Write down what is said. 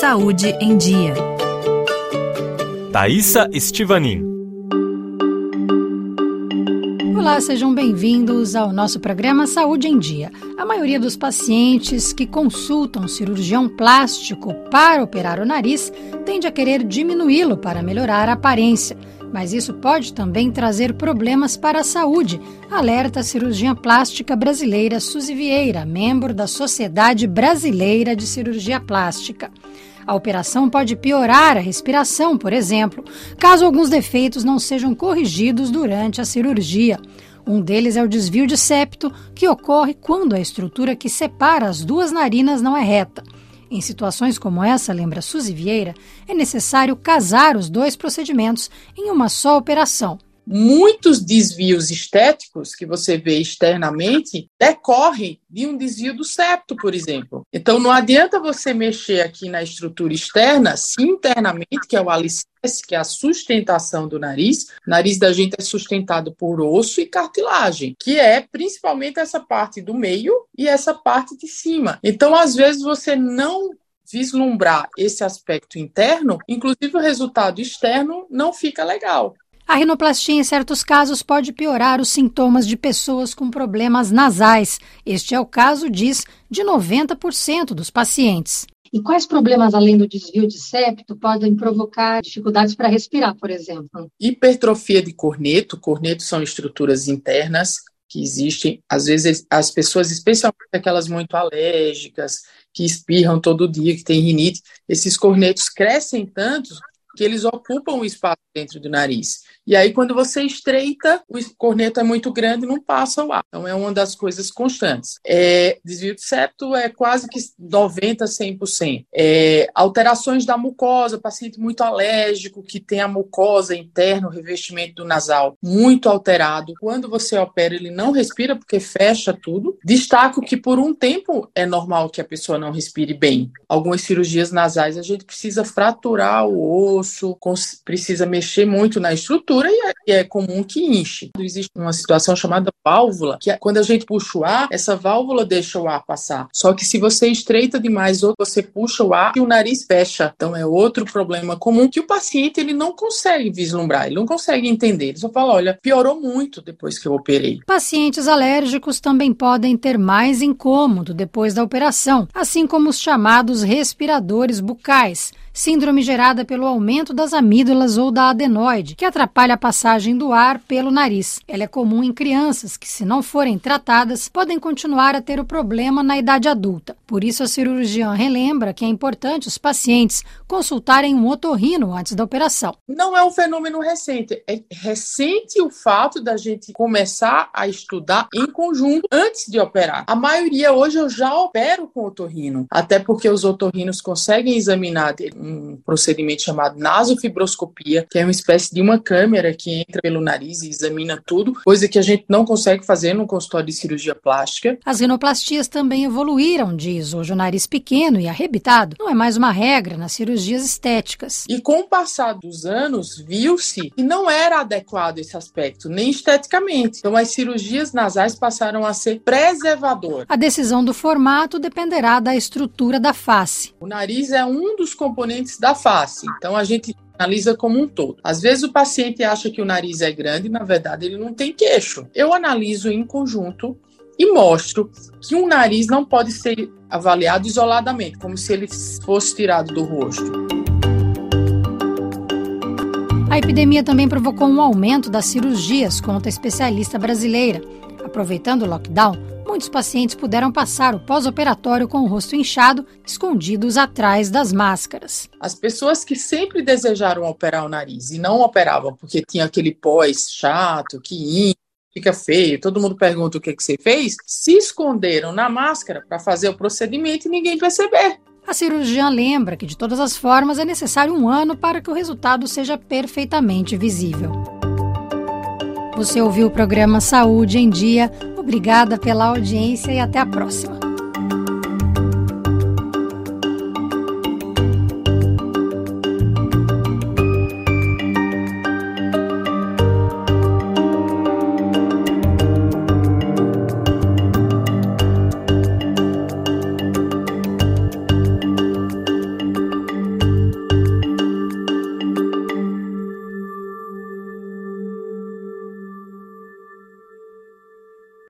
Saúde em Dia. Thaisa Estivanin. Olá, sejam bem-vindos ao nosso programa Saúde em Dia. A maioria dos pacientes que consultam um cirurgião plástico para operar o nariz tende a querer diminuí-lo para melhorar a aparência. Mas isso pode também trazer problemas para a saúde, alerta a cirurgiã plástica brasileira Suzy Vieira, membro da Sociedade Brasileira de Cirurgia Plástica. A operação pode piorar a respiração, por exemplo, caso alguns defeitos não sejam corrigidos durante a cirurgia. Um deles é o desvio de septo, que ocorre quando a estrutura que separa as duas narinas não é reta. Em situações como essa, lembra Suzy Vieira, é necessário casar os dois procedimentos em uma só operação. Muitos desvios estéticos que você vê externamente decorrem de um desvio do septo, por exemplo. Então, não adianta você mexer aqui na estrutura externa se internamente, que é o alicerce, que é a sustentação do nariz. O nariz da gente é sustentado por osso e cartilagem, que é principalmente essa parte do meio e essa parte de cima. Então, às vezes, você não vislumbrar esse aspecto interno, inclusive o resultado externo não fica legal. A rinoplastia, em certos casos, pode piorar os sintomas de pessoas com problemas nasais. Este é o caso, diz, de 90% dos pacientes. E quais problemas, além do desvio de septo, podem provocar dificuldades para respirar, por exemplo? Hipertrofia de corneto. Cornetos são estruturas internas que existem. Às vezes, as pessoas, especialmente aquelas muito alérgicas, que espirram todo dia, que têm rinite, esses cornetos crescem tanto que eles ocupam o espaço dentro do nariz. E aí, quando você estreita, o corneto é muito grande e não passa o ar. Então, é uma das coisas constantes. É, desvio de septo é quase que 90%, 100%. É, alterações da mucosa, paciente muito alérgico, que tem a mucosa interna, o revestimento do nasal muito alterado. Quando você opera, ele não respira porque fecha tudo. Destaco que, por um tempo, é normal que a pessoa não respire bem. Algumas cirurgias nasais, a gente precisa fraturar o osso, precisa mexer muito na estrutura e é, é comum que enche. Existe uma situação chamada válvula, que é, quando a gente puxa o ar, essa válvula deixa o ar passar. Só que se você estreita demais ou você puxa o ar, o nariz fecha. Então é outro problema comum que o paciente ele não consegue vislumbrar, ele não consegue entender. Ele só fala, olha, piorou muito depois que eu operei. Pacientes alérgicos também podem ter mais incômodo depois da operação, assim como os chamados respiradores bucais síndrome gerada pelo aumento das amígdalas ou da adenoide, que atrapalha a passagem do ar pelo nariz. Ela é comum em crianças que, se não forem tratadas, podem continuar a ter o problema na idade adulta. Por isso, a cirurgiã relembra que é importante os pacientes consultarem um otorrino antes da operação. Não é um fenômeno recente, é recente o fato da gente começar a estudar em conjunto antes de operar. A maioria hoje eu já opero com otorrino, até porque os otorrinos conseguem examinar um procedimento chamado nasofibroscopia, que é uma espécie de uma câmera que entra pelo nariz e examina tudo, coisa que a gente não consegue fazer no consultório de cirurgia plástica. As rinoplastias também evoluíram, diz. Hoje o nariz pequeno e arrebitado não é mais uma regra nas cirurgias estéticas. E com o passar dos anos, viu-se que não era adequado esse aspecto, nem esteticamente. Então as cirurgias nasais passaram a ser preservador. A decisão do formato dependerá da estrutura da face. O nariz é um dos componentes da face. Então a gente analisa como um todo. Às vezes o paciente acha que o nariz é grande, na verdade ele não tem queixo. Eu analiso em conjunto e mostro que um nariz não pode ser avaliado isoladamente, como se ele fosse tirado do rosto. A epidemia também provocou um aumento das cirurgias, conta a especialista brasileira. Aproveitando o lockdown, muitos pacientes puderam passar o pós-operatório com o rosto inchado, escondidos atrás das máscaras. As pessoas que sempre desejaram operar o nariz e não operavam porque tinha aquele pós chato, que fica feio, todo mundo pergunta o que, que você fez, se esconderam na máscara para fazer o procedimento e ninguém perceber. A cirurgiã lembra que, de todas as formas, é necessário um ano para que o resultado seja perfeitamente visível. Você ouviu o programa Saúde em Dia. Obrigada pela audiência e até a próxima.